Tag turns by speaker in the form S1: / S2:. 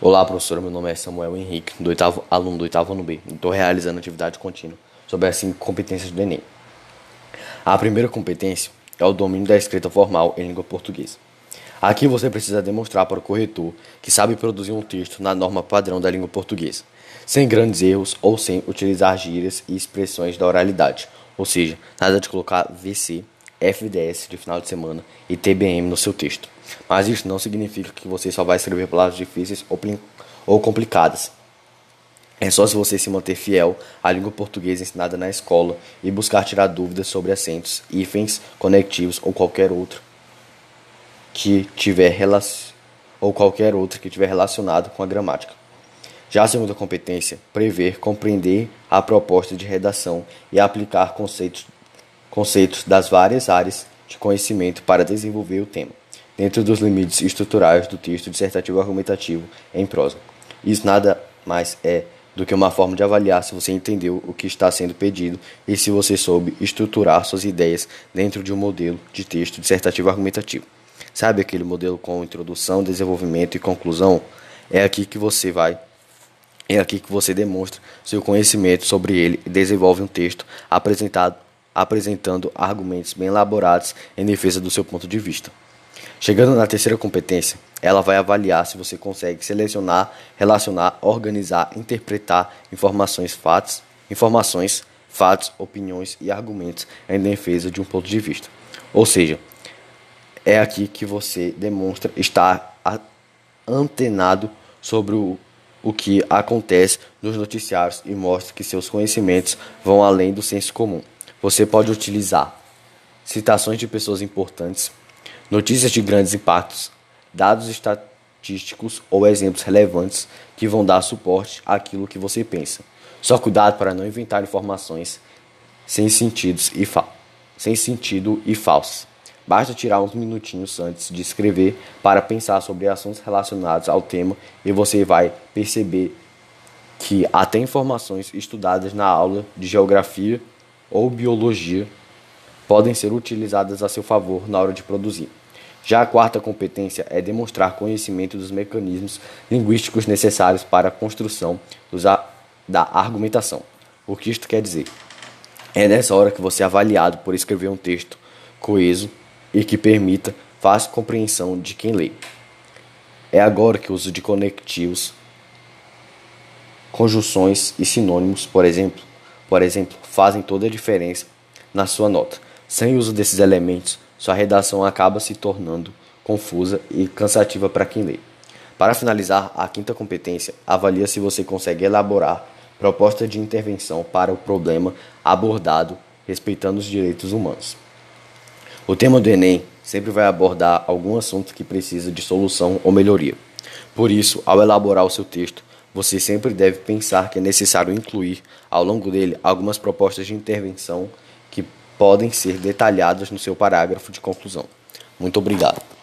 S1: Olá, professora. Meu nome é Samuel Henrique, do oitavo, aluno do oitavo ano B. Estou realizando atividade contínua sobre as cinco competências do Enem. A primeira competência é o domínio da escrita formal em língua portuguesa. Aqui você precisa demonstrar para o corretor que sabe produzir um texto na norma padrão da língua portuguesa, sem grandes erros ou sem utilizar gírias e expressões da oralidade, ou seja, nada de colocar VC FDS de final de semana e TBM no seu texto. Mas isso não significa que você só vai escrever palavras difíceis ou complicadas. É só se você se manter fiel à língua portuguesa ensinada na escola e buscar tirar dúvidas sobre acentos, hífens, conectivos ou qualquer outro que tiver ou qualquer outro que tiver relacionado com a gramática. Já a segunda competência, prever, compreender a proposta de redação e aplicar conceitos conceitos das várias áreas de conhecimento para desenvolver o tema, dentro dos limites estruturais do texto dissertativo argumentativo em prosa. Isso nada mais é do que uma forma de avaliar se você entendeu o que está sendo pedido e se você soube estruturar suas ideias dentro de um modelo de texto dissertativo argumentativo. Sabe aquele modelo com introdução, desenvolvimento e conclusão? É aqui que você vai é aqui que você demonstra seu conhecimento sobre ele e desenvolve um texto apresentado apresentando argumentos bem elaborados em defesa do seu ponto de vista. Chegando na terceira competência, ela vai avaliar se você consegue selecionar, relacionar, organizar, interpretar informações, fatos, informações, fatos, opiniões e argumentos em defesa de um ponto de vista. Ou seja, é aqui que você demonstra estar antenado sobre o, o que acontece nos noticiários e mostra que seus conhecimentos vão além do senso comum. Você pode utilizar citações de pessoas importantes, notícias de grandes impactos, dados estatísticos ou exemplos relevantes que vão dar suporte àquilo que você pensa. Só cuidado para não inventar informações sem sentidos e sem sentido e falsas. Basta tirar uns minutinhos antes de escrever para pensar sobre assuntos relacionados ao tema e você vai perceber que até informações estudadas na aula de geografia ou biologia podem ser utilizadas a seu favor na hora de produzir. Já a quarta competência é demonstrar conhecimento dos mecanismos linguísticos necessários para a construção da argumentação. O que isto quer dizer? É nessa hora que você é avaliado por escrever um texto coeso e que permita fácil compreensão de quem lê. É agora que o uso de conectivos, conjunções e sinônimos, por exemplo, por exemplo, fazem toda a diferença na sua nota. Sem o uso desses elementos, sua redação acaba se tornando confusa e cansativa para quem lê. Para finalizar, a quinta competência avalia se você consegue elaborar proposta de intervenção para o problema abordado respeitando os direitos humanos. O tema do Enem sempre vai abordar algum assunto que precisa de solução ou melhoria. Por isso, ao elaborar o seu texto, você sempre deve pensar que é necessário incluir ao longo dele algumas propostas de intervenção que podem ser detalhadas no seu parágrafo de conclusão. Muito obrigado.